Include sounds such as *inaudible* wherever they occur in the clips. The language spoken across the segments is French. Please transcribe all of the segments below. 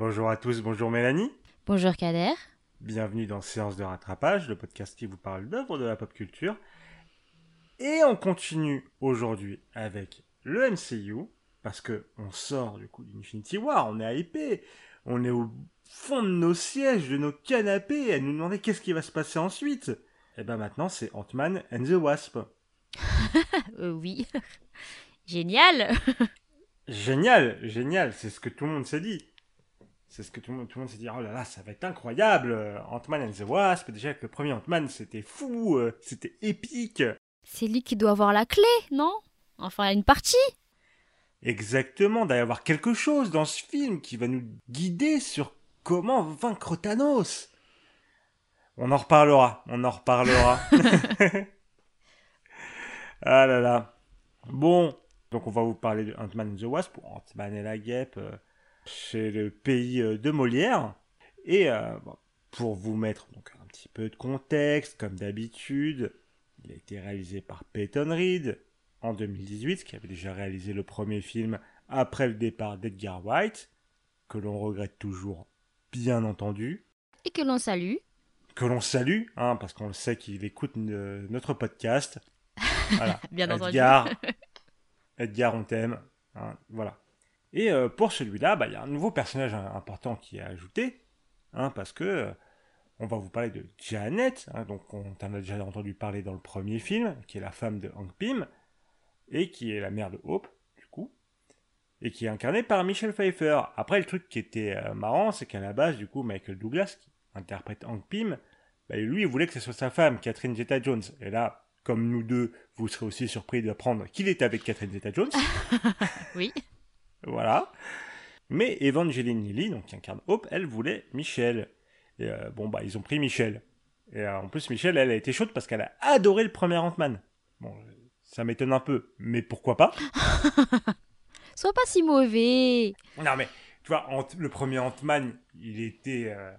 bonjour à tous, bonjour Mélanie. Bonjour Kader. Bienvenue dans Séance de rattrapage, le podcast qui vous parle d'œuvres de la pop culture. Et on continue aujourd'hui avec le MCU, parce que on sort du coup d'Infinity War, on est hypé, on est au fond de nos sièges, de nos canapés, à nous demander qu'est-ce qui va se passer ensuite. Et ben maintenant c'est Ant-Man and the Wasp. *laughs* Euh, oui. *laughs* Génial. *laughs* Génial, génial, c'est ce que tout le monde s'est dit. C'est ce que tout le monde, tout le monde s'est dit, oh là là, ça va être incroyable. Ant-Man and the Wasp, déjà que le premier Ant-Man c'était fou, euh, c'était épique. C'est lui qui doit avoir la clé, non? Enfin, une partie. Exactement, d'avoir avoir quelque chose dans ce film qui va nous guider sur comment vaincre Thanos. On en reparlera, on en reparlera. *laughs* *laughs* ah là là. Bon, donc on va vous parler de Ant-Man and the Wasp, pour Ant-Man et la guêpe, euh, chez le pays euh, de Molière. Et euh, pour vous mettre donc un petit peu de contexte, comme d'habitude, il a été réalisé par Peyton Reed en 2018, qui avait déjà réalisé le premier film après le départ d'Edgar White, que l'on regrette toujours, bien entendu. Et que l'on salue. Que l'on salue, hein, parce qu'on le sait qu'il écoute notre podcast. *laughs* Voilà. bien Edgar, *laughs* Edgar, on t'aime. Hein, voilà. Et euh, pour celui-là, bah, il y a un nouveau personnage important qui est ajouté, hein, parce que euh, on va vous parler de Janet, hein, donc on en a déjà entendu parler dans le premier film, qui est la femme de Hank Pym, et qui est la mère de Hope, du coup, et qui est incarnée par Michelle Pfeiffer. Après, le truc qui était euh, marrant, c'est qu'à la base, du coup, Michael Douglas, qui interprète Hank Pym, bah, lui, il voulait que ce soit sa femme, Catherine Zeta-Jones. Et là, comme nous deux, vous serez aussi surpris d'apprendre qu'il était avec Catherine Zeta-Jones. *laughs* oui. Voilà. Mais Evangeline Lilly, donc qui incarne Hope, elle voulait Michel. Et euh, bon, bah, ils ont pris Michel. Et euh, en plus, Michel, elle a été chaude parce qu'elle a adoré le premier Ant-Man. Bon, ça m'étonne un peu, mais pourquoi pas? *laughs* Sois pas si mauvais. Non, mais tu vois, le premier Ant-Man, il était euh,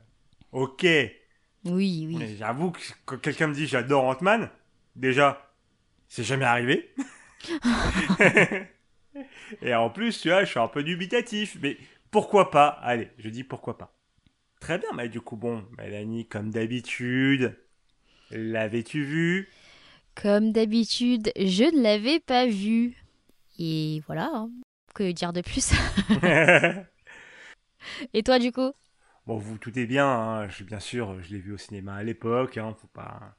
ok. Oui, oui. J'avoue que quand quelqu'un me dit j'adore Ant-Man, Déjà, c'est jamais arrivé. *laughs* *laughs* *laughs* Et en plus, tu vois, je suis un peu dubitatif. Mais pourquoi pas? Allez, je dis pourquoi pas. Très bien, mais du coup, bon, Mélanie, comme d'habitude, l'avais-tu vu? Comme d'habitude, je ne l'avais pas vu. Et voilà, hein. que dire de plus? *laughs* *laughs* Et toi, du coup? Bon, vous tout est bien, hein. je, bien sûr, je l'ai vu au cinéma à l'époque, hein, faut pas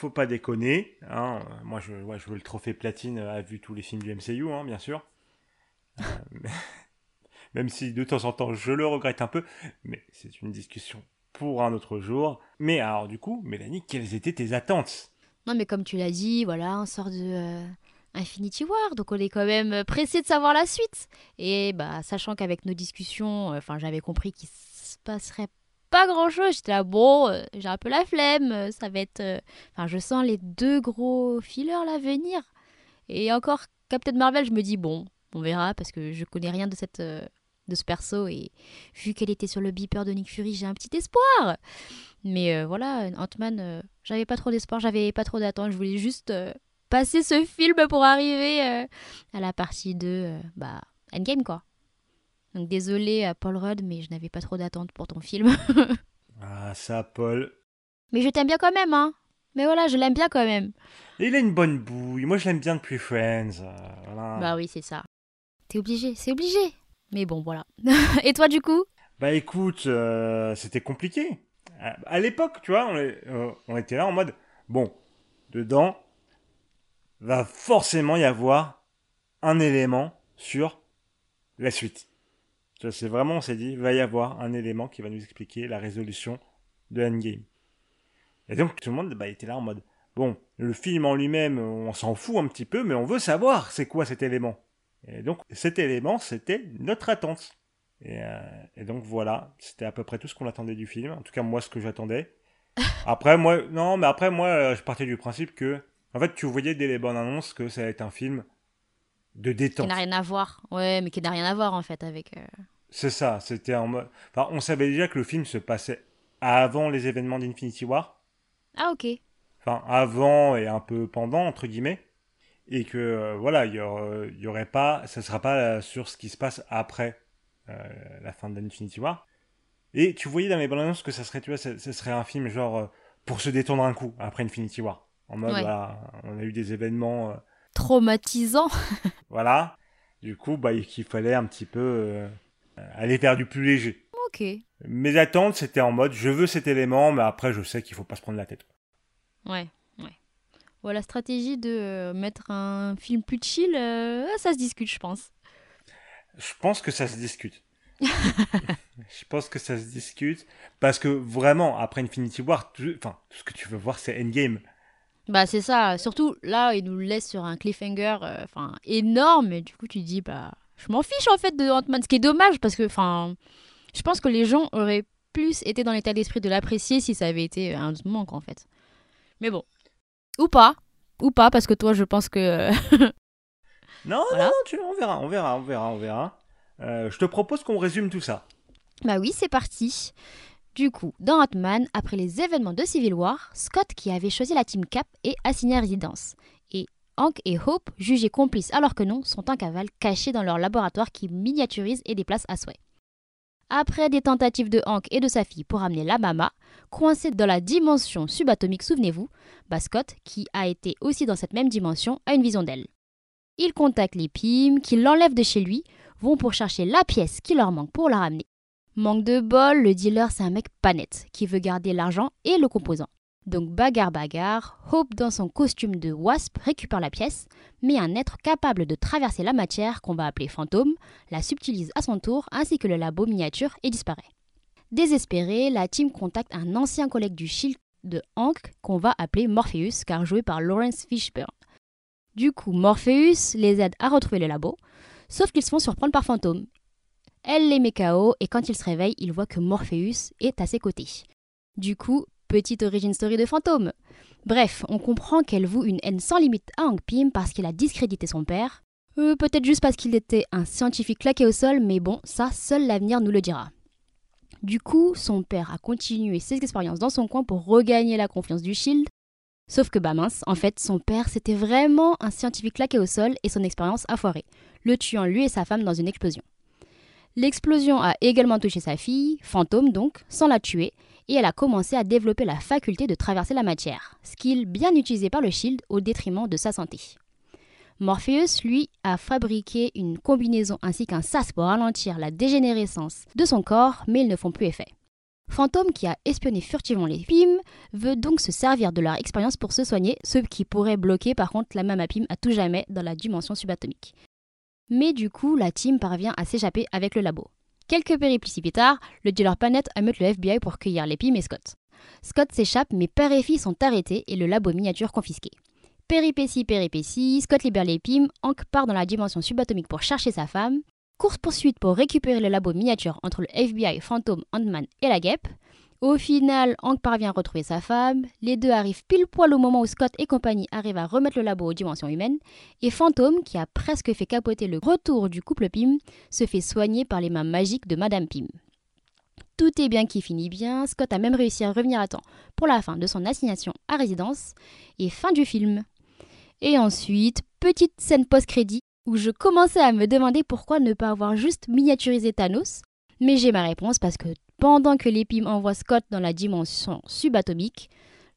faut pas déconner. Hein. Moi, je, je veux le trophée platine a vu tous les films du MCU, hein, bien sûr. Euh, *laughs* même si de temps en temps je le regrette un peu, mais c'est une discussion pour un autre jour. Mais alors, du coup, Mélanie, quelles étaient tes attentes? Non, mais comme tu l'as dit, voilà, on sort de euh, Infinity War, donc on est quand même pressé de savoir la suite. Et bah, sachant qu'avec nos discussions, euh, enfin, j'avais compris qu'il se passerait pas grand chose. J'étais là, bon, euh, j'ai un peu la flemme, euh, ça va être. Euh, enfin, je sens les deux gros fillers là venir. Et encore, Captain Marvel, je me dis, bon, on verra parce que je connais rien de cette. de ce perso et vu qu'elle était sur le beeper de Nick Fury, j'ai un petit espoir. Mais voilà, Ant-Man, j'avais pas trop d'espoir, j'avais pas trop d'attente, je voulais juste passer ce film pour arriver à la partie 2, bah, Endgame quoi. Donc désolé à Paul Rudd, mais je n'avais pas trop d'attente pour ton film. *laughs* ah ça, Paul. Mais je t'aime bien quand même, hein. Mais voilà, je l'aime bien quand même. il a une bonne bouille. Moi, je l'aime bien depuis Friends. Euh, bah oui, c'est ça. T'es obligé, c'est obligé. Mais bon, voilà. *laughs* Et toi, du coup? Bah écoute, euh, c'était compliqué. À, l'époque, tu vois, on, euh, on était là en mode, bon, dedans, va forcément y avoir un élément sur la suite. C'est vraiment, on s'est dit, il va y avoir un élément qui va nous expliquer la résolution de Endgame. Et donc tout le monde bah, était là en mode, bon, le film en lui-même, on s'en fout un petit peu, mais on veut savoir c'est quoi cet élément. Et donc cet élément, c'était notre attente. Et, euh, donc voilà, c'était à peu près tout ce qu'on attendait du film. En tout cas, moi, ce que j'attendais. *laughs* Après, moi, non, mais après, moi, euh, je partais du principe que, en fait, tu voyais dès les bonnes annonces que ça allait être un film de détente. Qui n'a rien à voir. Ouais, mais qui n'a rien à voir en fait avec. Euh, C'est ça. C'était en mode. Enfin, on savait déjà que le film se passait avant les événements d'Infinity War. Ah ok. Enfin, avant et un peu pendant entre guillemets, et que euh, voilà, il y, aurait, y aurait pas, ça sera pas sur ce qui se passe après la fin d'Infinity War. Et tu voyais dans les bandes annonces que ça serait, tu vois, ça, serait un film genre pour se détendre un coup après Infinity War. En mode, on a eu des événements traumatisants. *laughs* voilà. Du coup, bah, il fallait un petit peu aller vers du plus léger. Ok. Mes attentes, c'était en mode, je veux cet élément, mais après, je sais qu'il faut pas se prendre la tête. Ouais, ouais. Bon, la stratégie de euh, mettre un film plus chill, euh, ça se discute, je pense. Je pense que ça se discute. *laughs* je pense que ça se discute parce que vraiment après Infinity War, enfin tout ce que tu veux voir c'est Endgame. Bah c'est ça. Surtout là, il nous laisse sur un cliffhanger, euh, enfin énorme. Et du coup, tu dis bah je m'en fiche en fait de Ant-Man, ce qui est dommage parce que enfin je pense que les gens auraient plus été dans l'état d'esprit de l'apprécier si ça avait été un manque en fait. Mais bon. Ou pas. Ou pas, parce que toi, je pense que. *laughs* non, non, tu, on verra, on verra, on verra, on verra. Euh, je te propose qu'on résume tout ça. Bah oui, c'est parti. Du coup, dans Ant-Man, après les événements de Civil War, Scott, qui avait choisi la Team Cap, est assigné à résidence. Et Hank et Hope, jugés complices alors que non, sont en cavale cachés dans leur laboratoire qui miniaturise et déplace à souhait. Après des tentatives de Hank et de sa fille pour amener la mama, coincée dans la dimension subatomique, souvenez-vous, Bascott, qui a été aussi dans cette même dimension, a une vision d'elle. Ils contactent les Pym, qui l'enlèvent de chez lui, vont pour chercher la pièce qui leur manque pour la ramener. Manque de bol, le dealer c'est un mec pas net, qui veut garder l'argent et le composant. Donc bagarre bagarre, Hope dans son costume de wasp récupère la pièce, mais un être capable de traverser la matière qu'on va appeler fantôme la subtilise à son tour ainsi que le labo miniature et disparaît. Désespéré, la team contacte un ancien collègue du Shield de Hank qu'on va appeler Morpheus car joué par Lawrence Fishburne. Du coup, Morpheus les aide à retrouver le labo, sauf qu'ils se font surprendre par Fantôme. Elle les met KO et quand ils se réveillent, ils voient que Morpheus est à ses côtés. Du coup, Petite origin story de fantôme. Bref, on comprend qu'elle voue une haine sans limite à Hank Pym parce qu'il a discrédité son père. Euh, peut-être juste parce qu'il était un scientifique claqué au sol, mais bon, ça, seul l'avenir nous le dira. Du coup, son père a continué ses expériences dans son coin pour regagner la confiance du Shield. Sauf que bah mince, en fait, son père c'était vraiment un scientifique claqué au sol et son expérience a foiré, le tuant lui et sa femme dans une explosion. L'explosion a également touché sa fille, fantôme donc, sans la tuer, et elle a commencé à développer la faculté de traverser la matière, skill bien utilisé par le Shield au détriment de sa santé. Morpheus, lui, a fabriqué une combinaison ainsi qu'un sas pour ralentir la dégénérescence de son corps, mais ils ne font plus effet. Fantôme, qui a espionné furtivement les Pym, veut donc se servir de leur expérience pour se soigner, ce qui pourrait bloquer par contre la Mama Pym à tout jamais dans la dimension subatomique. Mais du coup, la team parvient à s'échapper avec le labo. Quelques péripéties plus tard, le dealer Panet amène le FBI pour cueillir les et Scott. Scott s'échappe, mais père et fille sont arrêtés et le labo miniature confisqué. Péripéties, péripéties, Scott libère les Pym, Hank part dans la dimension subatomique pour chercher sa femme, course-poursuite pour récupérer le labo miniature entre le FBI, Phantom, Ant-Man et la guêpe, au final, Hank parvient à retrouver sa femme, les deux arrivent pile poil au moment où Scott et compagnie arrivent à remettre le labo aux dimensions humaines, et Phantom, qui a presque fait capoter le retour du couple Pym, se fait soigner par les mains magiques de Madame Pym. Tout est bien qui finit bien, Scott a même réussi à revenir à temps pour la fin de son assignation à résidence, et fin du film. Et ensuite, petite scène post-crédit où je commençais à me demander pourquoi ne pas avoir juste miniaturisé Thanos, mais j'ai ma réponse parce que pendant que les Pym envoient Scott dans la dimension subatomique,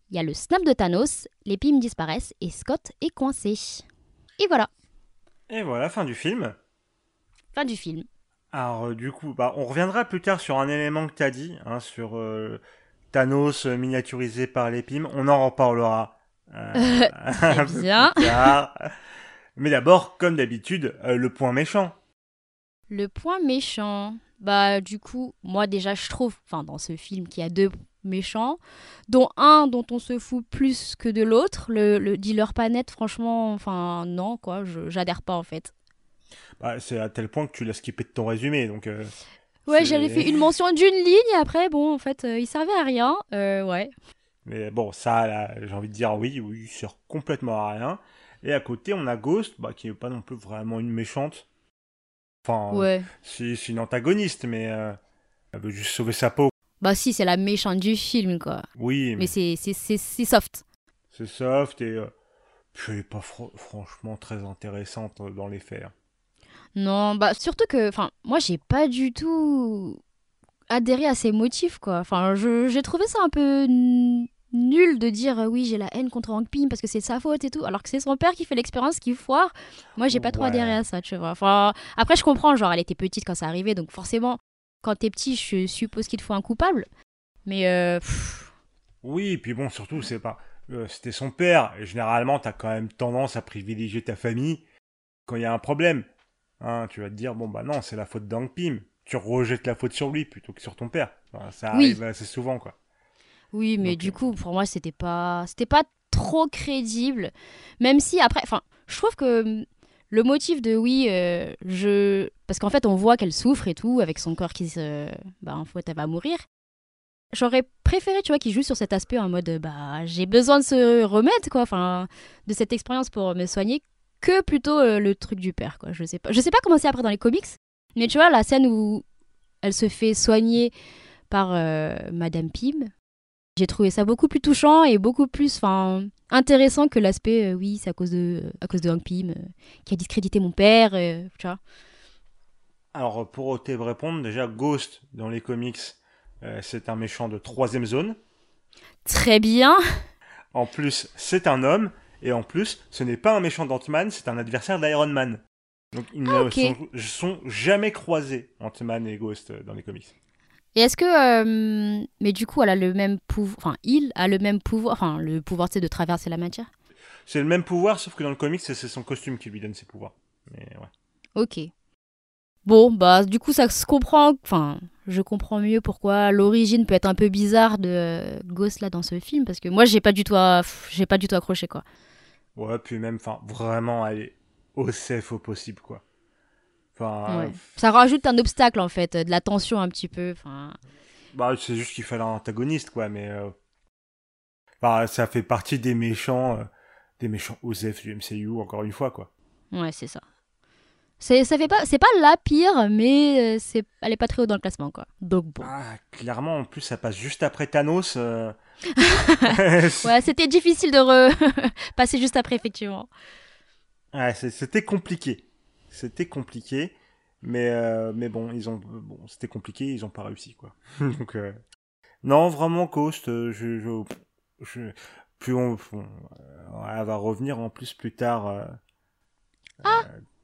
il y a le snap de Thanos, les Pym disparaissent et Scott est coincé. Et voilà. Et voilà, fin du film. Fin du film. Alors euh, du coup, bah, on reviendra plus tard sur un élément que tu as dit, hein, sur euh, Thanos euh, miniaturisé par les. On en reparlera. *laughs* *laughs* bien. Mais d'abord, comme d'habitude, le point méchant. Le point méchant. Bah du coup, moi déjà je trouve, enfin dans ce film qu'il y a deux méchants, dont un dont on se fout plus que de l'autre, le, dealer pas net, franchement, enfin non quoi, j'adhère pas en fait. Bah, c'est à tel point que tu l'as skippé de ton résumé, donc. Euh, ouais, j'avais fait une mention d'une ligne, après bon en fait euh, il servait à rien, euh, ouais. Mais bon ça, j'ai envie de dire oui, oui, il sert complètement à rien. Et à côté on a Ghost, bah, qui est pas non plus vraiment une méchante. Enfin, ouais. c'est une antagoniste, mais euh, elle veut juste sauver sa peau. Bah si, c'est la méchante du film, quoi. Oui. Mais, c'est soft. C'est soft et euh, puis elle est pas franchement très intéressante dans les faits. Hein. Non, bah surtout que, enfin, moi j'ai pas du tout adhéré à ses motifs, quoi. Enfin, j'ai trouvé ça un peu nul de dire euh, oui, j'ai la haine contre Hank Pym parce que c'est de sa faute et tout, alors que c'est son père qui fait l'expérience qui foire. Moi, j'ai pas trop Ouais. adhéré à ça, tu vois. Enfin, après, je comprends, genre, elle était petite quand ça arrivait, donc forcément, quand t'es petit, je suppose qu'il te faut un coupable. Mais, euh, Oui, et puis bon, surtout, c'est pas. euh, C'était son père, et généralement, t'as quand même tendance à privilégier ta famille quand il y a un problème. Hein, tu vas te dire, bon, bah non, c'est la faute d'Hank Pym. Tu rejettes la faute sur lui plutôt que sur ton père. Enfin, ça Oui. arrive assez souvent, quoi. Oui, mais Donc, du coup, pour moi, c'était pas, c'était pas trop crédible. Même si après, enfin, je trouve que hum, le motif de oui, euh, je, parce qu'en fait, on voit qu'elle souffre et tout avec son corps qui se, bah, en fait, elle va mourir. J'aurais préféré, tu vois, qu'il joue sur cet aspect en mode, bah, j'ai besoin de ce remède, quoi, enfin, de cette expérience pour me soigner, que plutôt euh, le truc du père, quoi. Je sais pas, je sais pas comment c'est après dans les comics, mais tu vois, la scène où elle se fait soigner par euh, Madame Pym, j'ai trouvé ça beaucoup plus touchant et beaucoup plus enfin intéressant que l'aspect euh, oui c'est à cause de à cause de Hank Pym euh, qui a discrédité mon père euh, tu vois Alors, pour te répondre, déjà, Ghost, dans les comics, euh, c'est un méchant de troisième zone. très bien En plus, c'est un homme. Et en plus, ce n'est pas un méchant d'Ant-Man, c'est un adversaire d'Iron Man. Donc, ils Ah, ne ok. sont, sont jamais croisés, Ant-Man et Ghost, dans les comics. Et est-ce que euh, mais du coup elle a le même pouvoir enfin il a le même pouvoir enfin le pouvoir sais, de traverser la matière? C'est le même pouvoir, sauf que dans le comics, c'est c'est son costume qui lui donne ses pouvoirs. Mais ouais. ok bon bah du coup ça se comprend enfin je comprends mieux pourquoi l'origine peut être un peu bizarre de Ghost là dans ce film parce que moi j'ai pas du tout à- j'ai pas du tout accroché quoi Ouais, puis même, enfin, vraiment aller au safe au possible, quoi. Enfin, Ouais. euh, ça rajoute un obstacle en fait de la tension un petit peu enfin bah, c'est juste qu'il fallait un antagoniste, quoi, mais. euh, Enfin, ça fait partie des méchants, euh, des méchants OSEF du MCU, encore une fois, quoi. Ouais, c'est ça. C'est ça fait pas c'est pas la pire mais euh, c'est elle est pas très haut dans le classement quoi. Donc bon. Ah, clairement, en plus, ça passe juste après Thanos. euh. *laughs* Ouais, c'était difficile de re- *laughs* passer juste après effectivement. Ouais, c'était compliqué. C'était compliqué. Mais, euh, mais bon, ils ont, bon, c'était compliqué, ils ont pas réussi, quoi. Donc, euh, non, vraiment, Ghost, euh, je, je, je- plus on, on- elle va revenir en plus plus tard euh, euh,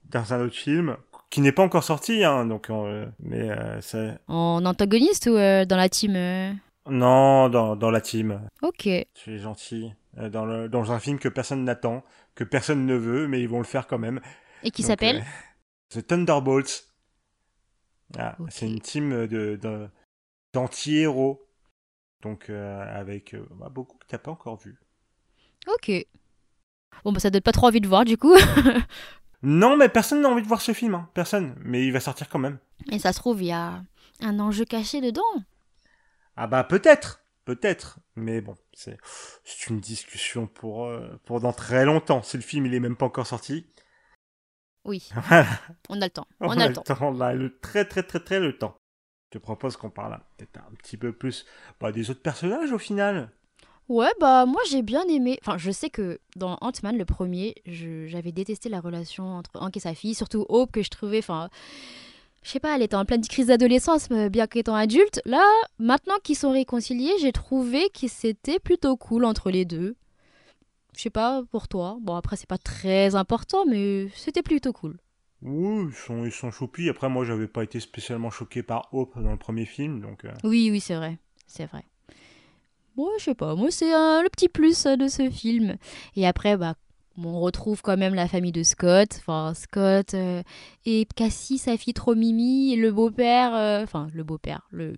dans un autre film qui n'est pas encore sorti, hein, donc, euh, mais euh, c'est, En antagoniste ou euh, dans la team euh? Non, dans, dans la team. OK. Je suis gentil. Dans, le, dans un film que personne n'attend, que personne ne veut, mais ils vont le faire quand même. Et qui s'appelle The Thunderbolts. Ah. C'est une team de, d'anti-héros. Donc, euh, avec euh, bah, beaucoup que t'as pas encore vu. OK. Bon bah ça donne pas trop envie de voir du coup. *laughs* Non, mais personne n'a envie de voir ce film. hein. Personne. Mais il va sortir quand même. Et ça se trouve il y a un enjeu caché dedans. Ah bah peut-être. Peut-être. Mais bon, c'est, c'est une discussion pour, euh, pour dans très longtemps. Si le film il est même pas encore sorti. Oui, Voilà. on a le temps. *laughs* On, On, a, le temps. On a le très très très très le temps. Je te propose qu'on parle un- peut-être un petit peu plus bah, des autres personnages au final. Ouais, bah moi j'ai bien aimé. Enfin, je sais que dans Ant-Man, le premier, j'avais détesté la relation entre Hank et sa fille, surtout Hope que je trouvais. Enfin, je sais pas, elle était en pleine crise d'adolescence, mais bien qu'étant adulte. Là, maintenant qu'ils sont réconciliés, j'ai trouvé que c'était plutôt cool entre les deux. Je sais pas pour toi. Bon, après, c'est pas très important, mais c'était plutôt cool. Oui, ils sont, ils sont choupis. Après, moi, j'avais pas été spécialement choqué par Hope dans le premier film, donc. euh, Oui, oui, c'est vrai. C'est vrai. Bon, je sais pas. Moi, c'est euh, le petit plus euh, de ce film. Et après, bah, on retrouve quand même la famille de Scott. Enfin, Scott et Cassie, sa fille trop mimi, et le beau-père. Enfin, le beau-père, le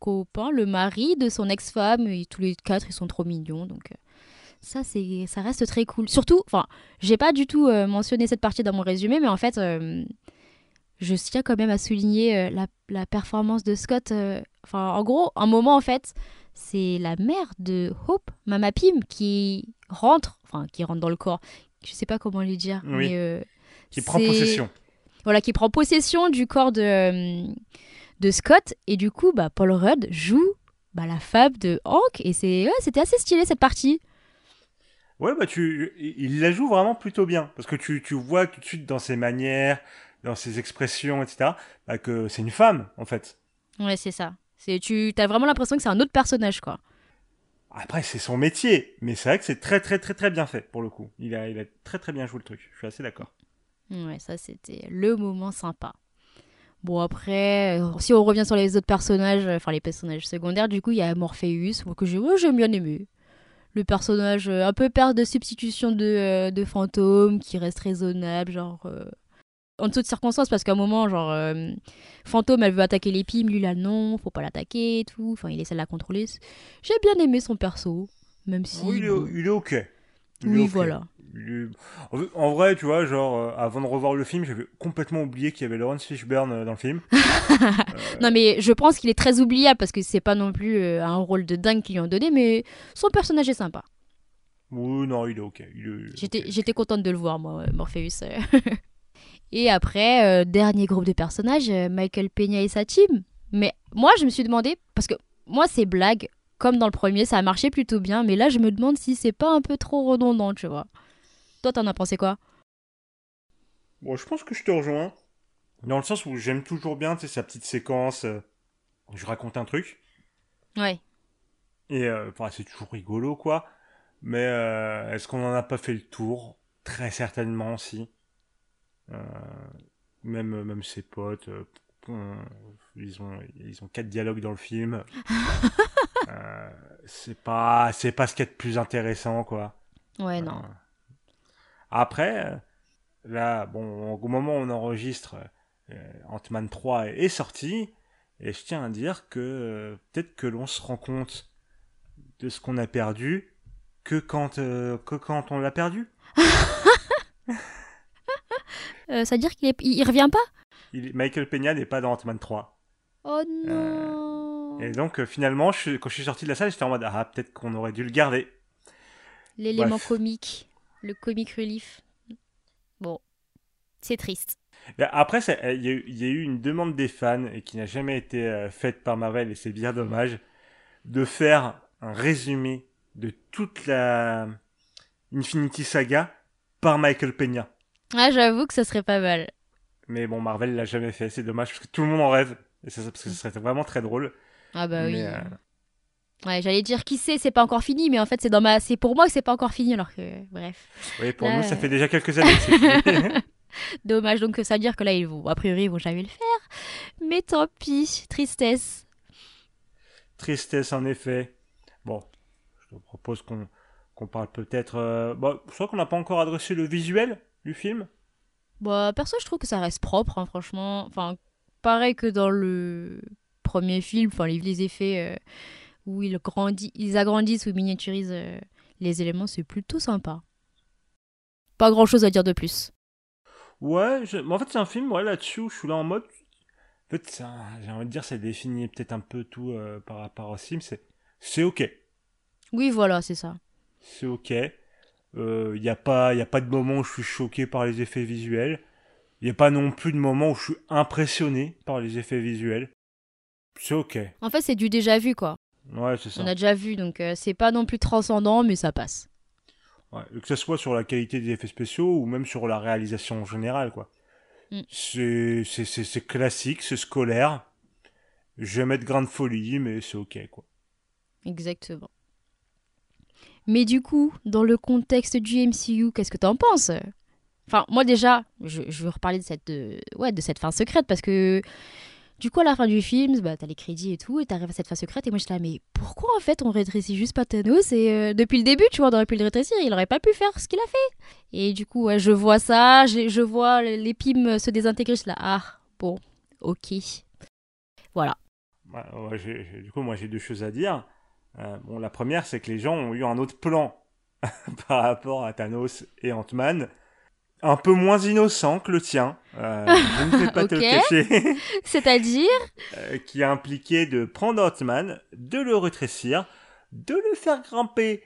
copain, le mari de son ex-femme. Et tous les quatre, ils sont trop mignons. Donc, ça, c'est, ça reste très cool. Surtout, enfin, j'ai pas du tout euh, mentionné cette partie dans mon résumé, mais en fait. euh, je tiens quand même à souligner euh, la, la performance de Scott. Enfin, en gros, un moment, en fait, c'est la mère de Hope, Mama Pym, qui rentre, enfin, qui rentre dans le corps. Je sais pas comment lui dire, Oui. mais. qui prend possession. Voilà, qui prend possession du corps de, de Scott. Et du coup, bah, Paul Rudd joue bah, la femme de Hank. Et c'est, ouais, c'était assez stylé cette partie. Ouais, bah tu, il la joue vraiment plutôt bien parce que tu, tu vois tout de suite dans ses manières, dans ses expressions, etc., bah, que c'est une femme, en fait. Ouais, c'est ça. C'est tu as vraiment l'impression que c'est un autre personnage, quoi. Après, c'est son métier, mais c'est vrai que c'est très, très, très, très bien fait, pour le coup. Il a, il a très, très bien joué le truc. Je suis assez d'accord. Ouais, ça, c'était le moment sympa. Bon, après, euh, si on revient sur les autres personnages, euh, enfin les personnages secondaires, du coup, il y a Morpheus, que j'ai ouais, j'aime bien aimé. Le personnage euh, un peu père de substitution de, de fantôme, qui reste raisonnable, genre. en toutes circonstances, parce qu'à un moment, genre, Fantôme, elle veut attaquer les pimes, lui là, non, faut pas l'attaquer et tout. Enfin, il essaie de la contrôler. J'ai bien aimé son perso, même si. Il, est, il est ok. oui, voilà. En vrai, tu vois, genre, euh, avant de revoir le film, j'avais complètement oublié qu'il y avait Laurence Fishburne euh, dans le film. *laughs* Non, mais je pense qu'il est très oubliable parce que c'est pas non plus euh, un rôle de dingue qu'ils lui ont donné, mais son personnage est sympa. Oui, non, il est ok. J'étais okay. contente de le voir, moi, Morpheus. *laughs* et après, dernier groupe de personnages, Michael Peña et sa team. Mais moi, je me suis demandé, parce que moi, ces blagues, comme dans le premier, ça a marché plutôt bien, mais là, je me demande si c'est pas un peu trop redondant, tu vois. Toi, t'en as pensé quoi? Bon, je pense que je te rejoins. Dans le sens où j'aime toujours bien, tu sais, sa petite séquence. Euh, je raconte un truc. Ouais. Et euh, c'est toujours rigolo, quoi. Mais euh, est-ce qu'on n'en a pas fait le tour? Très certainement, si. même, même ses potes, ils, ont, ils ont quatre dialogues dans le film. *laughs* c'est pas, c'est pas ce qui est le plus intéressant, quoi. Ouais, non. Après, euh, là, bon, au moment où on enregistre, euh, Ant-Man 3 est, sorti, et je tiens à dire que euh, peut-être que l'on se rend compte de ce qu'on a perdu que quand, que quand on l'a perdu. *laughs* ça veut dire qu'il il revient pas? Michael Peña n'est pas dans Ant-Man 3. Oh non Et donc finalement, quand je suis sorti de la salle, j'étais en mode ah peut-être qu'on aurait dû le garder. L'élément comique le comic relief. Bon, c'est triste. Après, il y, a eu une demande des fans et qui n'a jamais été euh, faite par Marvel et c'est bien dommage de faire un résumé de toute la Infinity Saga par Michael Peña. Ah, j'avoue que ça serait pas mal. Mais bon, Marvel l'a jamais fait, c'est dommage parce que tout le monde en rêve et ça, parce que ce serait vraiment très drôle. Ah bah oui. Euh, Ouais, j'allais dire qui sait, c'est pas encore fini, mais en fait c'est dans ma, c'est pour moi que c'est pas encore fini, alors que bref. Oui, pour nous ça fait déjà quelques années. *laughs* Dommage donc que ça veut dire que là ils vont, a priori ils vont jamais le faire, mais tant pis, tristesse. Tristesse en effet. Bon, je te propose qu'on qu'on parle peut-être. Euh... Bon, je crois qu'on n'a pas encore adressé le visuel du film. Bah perso je trouve que ça reste propre, hein, franchement. Enfin pareil que dans le premier film, enfin les, les effets. Euh où ils, ils agrandissent ou miniaturisent euh, les éléments, c'est plutôt sympa. Pas grand chose à dire de plus. Ouais, en fait, c'est un film, ouais, là-dessus, je suis là en mode. En fait, j'ai envie de dire, ça définit peut-être un peu tout euh, par rapport au film. C'est ok. Oui, voilà, c'est ça. C'est ok. Il euh, n'y a, pas, y a pas de moment où je suis choqué par les effets visuels. Il n'y a pas non plus de moment où je suis impressionné par les effets visuels. C'est ok. En fait, c'est du déjà vu, quoi. Ouais, c'est ça. On a déjà vu, donc euh, c'est pas non plus transcendant, mais ça passe. Ouais, que ce soit sur la qualité des effets spéciaux ou même sur la réalisation en général, quoi. Mm. C'est classique, c'est scolaire. Je vais mettre grain de folie, mais c'est ok, quoi. Exactement. Mais du coup, dans le contexte du MCU, qu'est-ce que t'en penses? Enfin, moi déjà, je, je veux reparler de cette, ouais, de cette fin secrète parce que du coup, à la fin du film, bah, t'as les crédits et tout, et t'arrives à cette phase secrète, et moi j'étais là, mais pourquoi en fait on rétrécit juste pas Thanos Et euh, depuis le début, tu vois, on aurait pu le rétrécir, il aurait pas pu faire ce qu'il a fait. Et du coup, je vois ça, je vois les pimes se désintégrer, je suis là, ah, bon, ok. Voilà. du coup, moi j'ai deux choses à dire. Euh, bon, la première, c'est que les gens ont eu un autre plan *laughs* par rapport à Thanos et Ant-Man un peu moins innocent que le tien. Euh, je ne vais pas te *laughs* le cacher. *laughs* C'est-à-dire euh, Qui a impliqué de prendre Hotman, de le rétrécir, de le faire grimper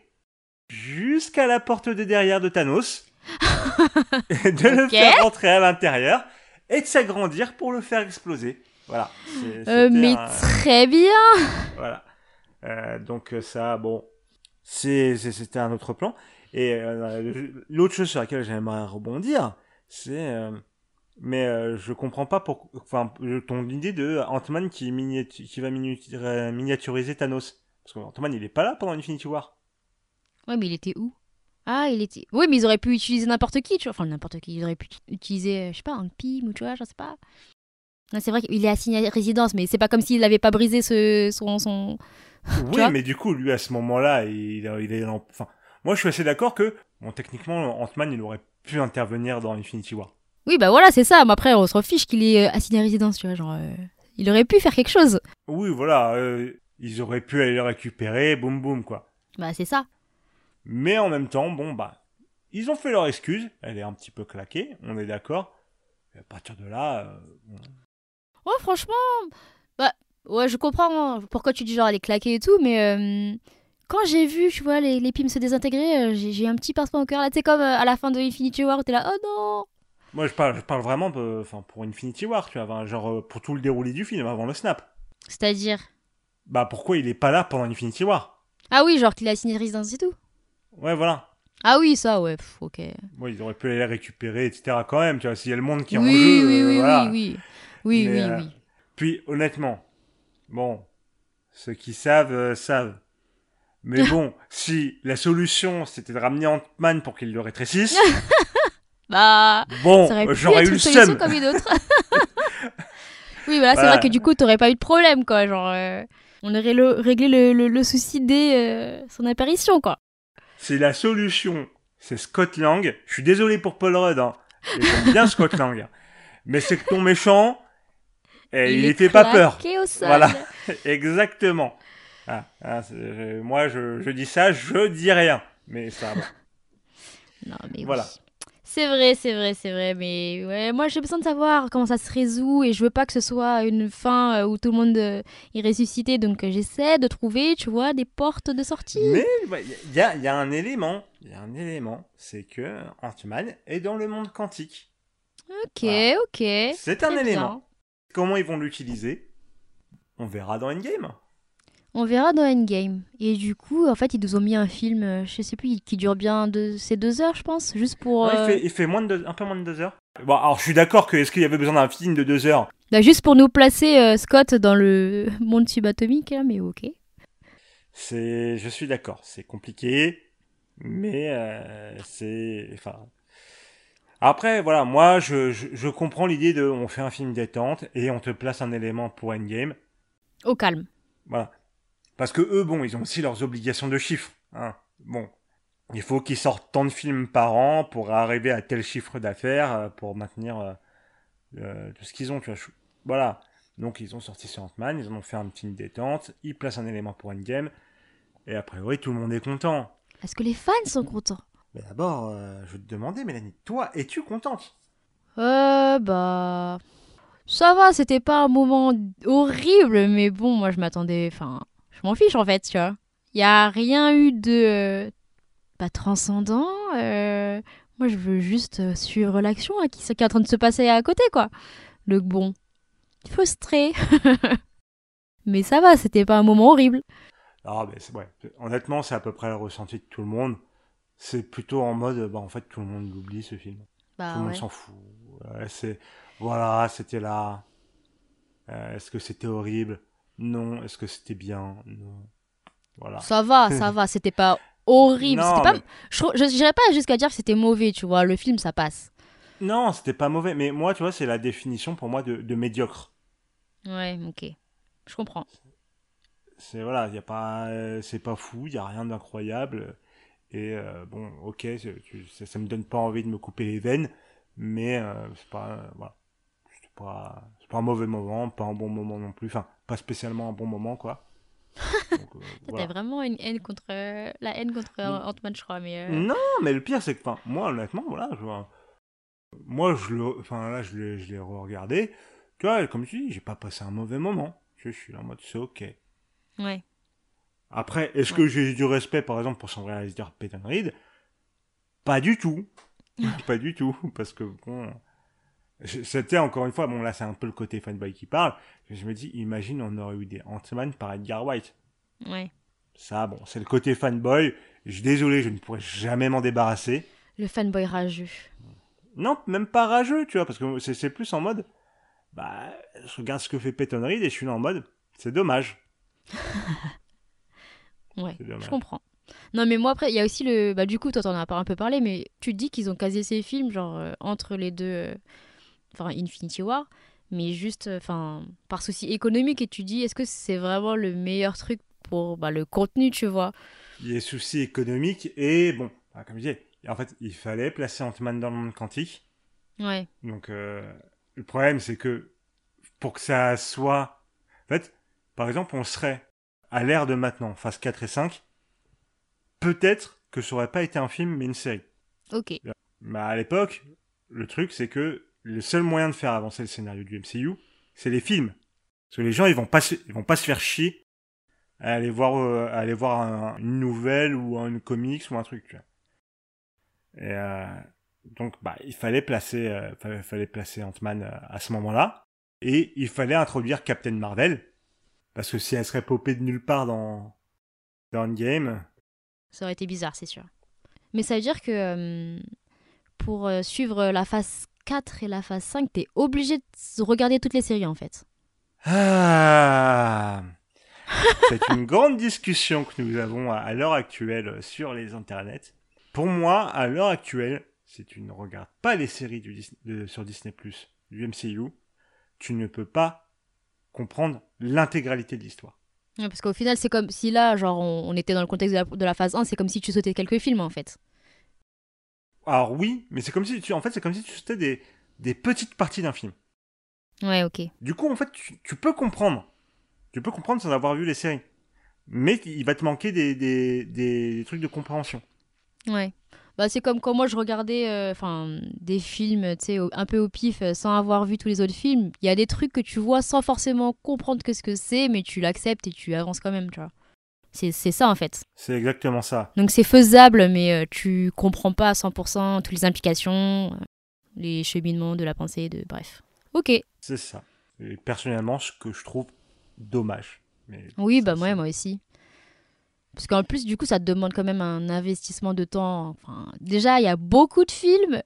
jusqu'à la porte de derrière de Thanos, *laughs* de le faire rentrer à l'intérieur et de s'agrandir pour le faire exploser. Voilà. Euh, mais très bien. Voilà. donc ça, bon, c'était un autre plan. Et euh, l'autre chose sur laquelle j'aimerais rebondir, c'est euh, Mais euh, je comprends pas pour, enfin, ton idée de Ant-Man qui, va miniatu- miniaturiser Thanos. Parce que Ant-Man, il est pas là pendant Infinity War. Ouais, mais il était où? Ah, il était. Oui, mais ils auraient pu utiliser n'importe qui, tu vois. Enfin, n'importe qui. Ils auraient pu utiliser, je sais pas, un Pym ou tu vois, je sais pas. Non, c'est vrai qu'il est assigné à résidence, mais c'est pas comme s'il n'avait pas brisé ce, son, son. *laughs* Oui, mais du coup, lui, à ce moment-là, il, il est en- Enfin, moi, je suis assez d'accord que, bon, techniquement, Ant-Man, il aurait pu intervenir dans Infinity War. Oui, bah voilà, c'est ça. Mais après, on se fiche qu'il est euh, assigné à résidence, tu vois. Genre, euh, il aurait pu faire quelque chose. Oui, voilà, euh, ils auraient pu aller le récupérer, boum boum, quoi. Bah, c'est ça. Mais en même temps, bon, bah, ils ont fait leur excuse, elle est un petit peu claquée, on est d'accord. Et à partir de là, euh, bon, Ouais, franchement, bah, ouais, je comprends pourquoi tu dis genre elle est claquée et tout, mais euh, quand j'ai vu, tu vois, les, les pimes se désintégrer, euh, j'ai j'ai eu un petit pincement au cœur. Là, tu sais, comme euh, à la fin de Infinity War où t'es là, oh non moi je parle, je parle vraiment enfin, pour Infinity War, tu vois, genre euh, pour tout le déroulé du film, avant le snap. C'est-à-dire? Bah, pourquoi il est pas là pendant Infinity War? Ah oui, genre qu'il a signé de résidence et tout? Ouais, voilà. Ah oui, ça, ouais, pff, ok. Bon, ils auraient pu aller récupérer, etc. quand même, tu vois, s'il y a le monde qui est oui, en jeu. oui, euh, oui, voilà. oui, oui, oui, Mais, oui, euh, oui. Puis, honnêtement, bon, ceux qui savent, euh, savent. Mais bon, *laughs* si la solution c'était de ramener Ant-Man pour qu'il le rétrécisse, *laughs* Bah, bon, j'aurais eu une le seum. comme une autre. *laughs* oui, voilà, c'est Voilà. vrai que du coup, t'aurais pas eu de problème, quoi. Genre, euh, on aurait le- réglé le, le- le souci dès euh, son apparition, quoi. C'est la solution, c'est Scott Lang. Je suis désolé pour Paul Rudd, hein. Et J'aime bien Scott Lang. Mais c'est que ton méchant, eh, il, est était pas peur. au sol. Voilà. Exactement. Ah, ah, je- moi, je, je dis ça, je dis rien. Mais ça, bon. *laughs* Non, mais Voilà. oui. C'est vrai, c'est vrai, c'est vrai, mais ouais, moi j'ai besoin de savoir comment ça se résout et je veux pas que ce soit une fin euh, où tout le monde euh, est ressuscité, donc euh, j'essaie de trouver, tu vois, des portes de sortie. Mais il y, a, il y a un élément, il y a un élément, c'est que Ant-Man est dans le monde quantique. ok, Voilà. ok. C'est un élément. bien. Comment ils vont l'utiliser On verra dans Endgame. On verra dans Endgame. Et du coup, en fait, ils nous ont mis un film, euh, je sais plus, qui dure bien deux, c'est deux heures, je pense, juste pour, Ouais, euh, il, fait, il fait moins de deux- un peu moins de deux heures. Bon, alors je suis d'accord que est-ce qu'il y avait besoin d'un film de deux heures? Bah, juste pour nous placer euh, Scott dans le *laughs* monde subatomique, là, mais ok. C'est, je suis d'accord, c'est compliqué, mais euh, c'est, enfin. Après, voilà, moi, je, je, je comprends l'idée de, on fait un film détente et on te place un élément pour Endgame, Au calme. voilà. Parce que eux, bon, ils ont aussi leurs obligations de chiffres, hein. Bon, il faut qu'ils sortent tant de films par an pour arriver à tel chiffre d'affaires euh, pour maintenir euh, euh, tout ce qu'ils ont, tu vois. Voilà. Donc ils ont sorti sur Ant-Man, ils en ont fait un petit détente, ils placent un élément pour Endgame, et a priori tout le monde est content. Est-ce que les fans sont contents Mais d'abord, euh, je vais te demander, Mélanie, toi, es-tu contente? Euh, bah. Ça va, c'était pas un moment horrible, mais bon, moi je m'attendais. Enfin, m'en fiche en fait, tu vois. Il y a rien eu de. euh, pas transcendant. euh, Moi je veux juste euh, suivre l'action hein, qui, qui est en train de se passer à côté, quoi. Le bon. Frustré. *laughs* mais ça va, c'était pas un moment horrible. Ah, mais c'est- ouais. Honnêtement, c'est à peu près le ressenti de tout le monde. C'est plutôt en mode, bah en fait, tout le monde l'oublie ce film. Bah tout le monde s'en fout. Ouais, c'est, voilà, c'était là. Euh, est-ce que c'était horrible? Non. Est-ce que c'était bien? Non. Voilà. Ça va, *laughs* ça va, c'était pas horrible. Non, c'était pas... mais- Je dirais pas jusqu'à dire que c'était mauvais, tu vois. Le film, ça passe. Non, c'était pas mauvais. Mais moi, tu vois, c'est la définition pour moi de, de médiocre. Ouais, ok. Je comprends. C'est voilà, y a pas, euh, c'est pas fou, y a rien d'incroyable. Et euh, bon, ok, tu- ça, ça me donne pas envie de me couper les veines, mais euh, c'est pas, euh, voilà, c'est pas, c'est pas un mauvais moment, pas un bon moment non plus. Enfin, pas spécialement un bon moment, quoi. *laughs* Euh, voilà. T'as vraiment une haine contre euh, la haine contre euh. Ant-Man, je crois, mais euh, Non, mais le pire, c'est que, enfin, moi, honnêtement, voilà, je vois- moi, je le, enfin, là, je l'ai, je l'ai regardé. Tu vois, comme tu dis, j'ai pas passé un mauvais moment. Je, je suis en mode, c'est ok. ouais. Après, est-ce Ouais. que j'ai du respect, par exemple, pour son réalisateur Peyton Reed? Pas du tout. *laughs* pas du tout. Parce que, bon. C'était encore une fois, bon, là, c'est un peu le côté fanboy qui parle. Je me dis, imagine, on aurait eu des Ant-Man par Edgar White. Ouais. Ça, bon, c'est le côté fanboy. Je suis désolé, je ne pourrais jamais m'en débarrasser. Le fanboy rageux. Non, même pas rageux, tu vois, parce que c'est c'est plus en mode, bah, je regarde ce que fait Peyton Reed et je suis là en mode, c'est dommage. *laughs* Ouais, C'est dommage. je comprends. Non, mais moi, après, il y a aussi le. Bah, du coup, toi, t'en as pas un peu parlé, mais tu te dis qu'ils ont casé ces films, genre, euh, entre les deux. euh, Enfin, Infinity War, mais juste, euh, enfin, par souci économique, et tu dis, est-ce que c'est vraiment le meilleur truc pour bah, le contenu, tu vois? Il y a des soucis économiques et bon, bah, comme je disais, en fait, il fallait placer Ant-Man dans le monde quantique. Ouais, Donc, euh, le problème, c'est que pour que ça soit. En fait, par exemple, on serait à l'ère de maintenant, phase 4 et 5. Peut-être que ça aurait pas été un film, mais une série. ok. Mais à l'époque, le truc, c'est que le seul moyen de faire avancer le scénario du MCU, c'est les films. Parce que les gens, ils vont pas se, ils vont pas se faire chier à aller voir, euh, aller voir un- une nouvelle ou un comics ou un truc. Et euh, donc, bah, il fallait placer, euh, fallait, placer Ant-Man euh, à ce moment-là. Et il fallait introduire Captain Marvel. Parce que si elle serait popée de nulle part dans, dans Endgame, Ça aurait été bizarre, c'est sûr. Mais ça veut dire que pour suivre la phase 4 et la phase 5, t'es obligé de regarder toutes les séries, en fait. Ah *laughs* C'est une grande discussion que nous avons à, l'heure actuelle sur les internets. Pour moi, à l'heure actuelle, si tu ne regardes pas les séries du Dis- de- sur Disney+, du MCU, tu ne peux pas comprendre l'intégralité de l'histoire. Ouais, parce qu'au final, c'est comme si là, genre, on, on était dans le contexte de la, de la phase 1, c'est comme si tu sautais quelques films, en fait. Alors oui, mais c'est comme si tu, en fait, c'est comme si tu sautais des, des petites parties d'un film. Ouais, ok. Du coup, en fait, tu, tu peux comprendre. Tu peux comprendre sans avoir vu les séries. Mais il va te manquer des, des, des trucs de compréhension. Ouais. Bah, c'est comme quand moi je regardais euh, des films, tu sais, au- un peu au pif, euh, sans avoir vu tous les autres films. Il y a des trucs que tu vois sans forcément comprendre que ce que c'est, mais tu l'acceptes et tu avances quand même, tu vois. C'est ça en fait. C'est exactement ça. Donc c'est faisable, mais euh, tu comprends pas à 100% toutes les implications, euh, les cheminements de la pensée, de bref. Ok. C'est ça. Et personnellement, ce que je trouve dommage. Mais Oui, bah ouais, c'est- moi aussi. Parce qu'en plus, du coup, ça te demande quand même un investissement de temps. Enfin, déjà, il y a beaucoup de films.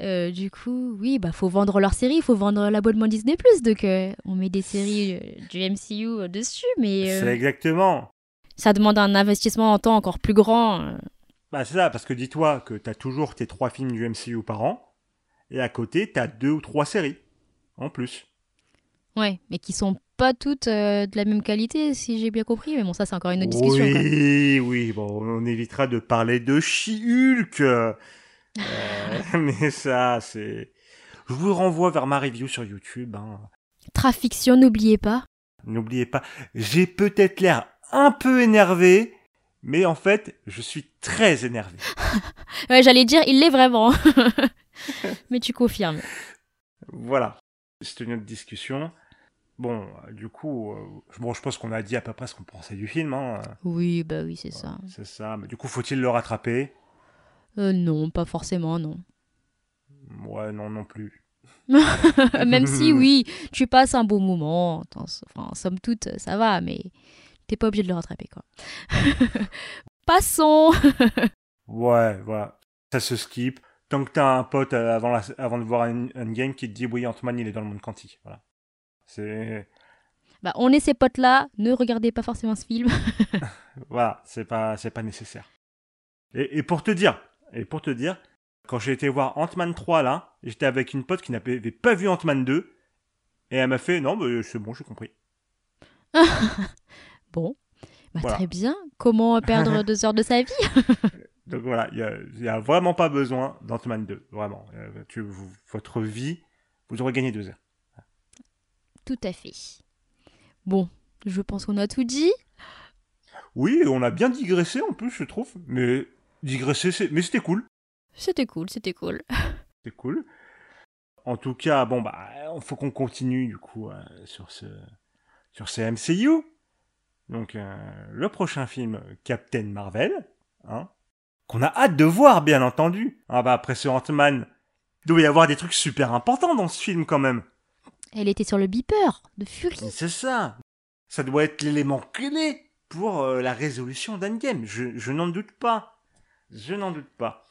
Euh, du coup, oui, bah faut vendre leur série, il faut vendre l'abonnement Disney+. Donc, euh, on met des séries euh, du MCU dessus, mais C'est exactement. Ça demande un investissement en temps encore plus grand. euh. Bah, c'est ça, parce que dis-toi que t'as toujours tes trois films du MCU par an, et à côté, t'as deux ou trois séries. En plus. Ouais, mais qui sont pas toutes euh, de la même qualité, si j'ai bien compris. Mais bon, ça, c'est encore une autre discussion. quoi. Oui, oui, bon, on évitera de parler de She-Hulk. Euh, *laughs* mais ça, c'est. Je vous renvoie vers ma review sur YouTube. Hein. Trafiction, n'oubliez pas. N'oubliez pas, j'ai peut-être l'air un peu énervé, mais en fait, je suis très énervé. *laughs* Ouais, j'allais dire, il l'est vraiment. *laughs* mais tu confirmes. Voilà. C'était une autre discussion. Bon, du coup, euh, bon, je pense qu'on a dit à peu près ce qu'on pensait du film. Hein. Oui, bah oui, c'est ça. C'est ça. Mais du coup, faut-il le rattraper? Euh, non, pas forcément, non. Ouais, non, non plus. *laughs* Même si, oui, tu passes un bon moment. Enfin, en somme toute, ça va, mais t'es pas obligé de le rattraper, quoi. *laughs* Passons *laughs* Ouais, voilà. Ça se skip. Tant que t'as un pote euh, avant, la- avant de voir un, un game qui te dit oui, Ant-Man, il est dans le monde quantique. Voilà. C'est. Bah, on est ces potes-là, ne regardez pas forcément ce film. *laughs* Voilà, c'est pas, c'est pas nécessaire. Et, et pour te dire, et pour te dire, quand j'ai été voir Ant-Man 3 là, j'étais avec une pote qui n'avait pas vu Ant-Man 2, et elle m'a fait non, bah, c'est bon, j'ai compris. Bon, bah, Voilà. très bien. Comment perdre *laughs* deux heures de sa vie? *laughs* Donc voilà, il y a, vraiment pas besoin d'Ant-Man 2, vraiment. Euh, tu, vous- votre vie, vous aurez gagné deux heures. Tout à fait. Bon, je pense qu'on a tout dit. Oui, on a bien digressé en plus, je trouve, mais digresser, c'est- mais c'était cool. C'était cool, c'était cool. *laughs* C'est cool. En tout cas, bon bah, faut qu'on continue du coup euh, sur ce sur ces MCU. Donc euh, le prochain film, Captain Marvel, hein, qu'on a hâte de voir, bien entendu. Ah bah après ce Ant-Man, il doit y avoir des trucs super importants dans ce film quand même. Elle était sur le beeper de Fury. C'est ça. Ça doit être l'élément clé pour euh, la résolution d'Endgame. Je, je n'en doute pas. Je n'en doute pas.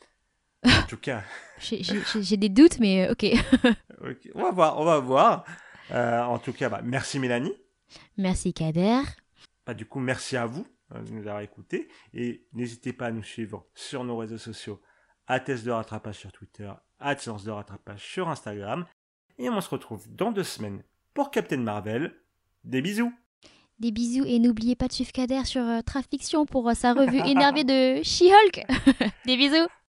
En *laughs* tout cas, J'ai- des doutes, mais euh, ok. *laughs* ok, on va voir, on va voir. Euh, en tout cas, bah, merci Mélanie. Merci Kader. Bah, du coup, merci à vous euh, de nous avoir écoutés. Et n'hésitez pas à nous suivre sur nos réseaux sociaux. À Test de rattrapage sur Twitter, à Séance de rattrapage sur Instagram. Et on se retrouve dans deux semaines pour Captain Marvel. Des bisous Des bisous et n'oubliez pas de suivre Kader sur euh, Trafiction pour euh, sa revue énervée de She-Hulk. *laughs* Des bisous.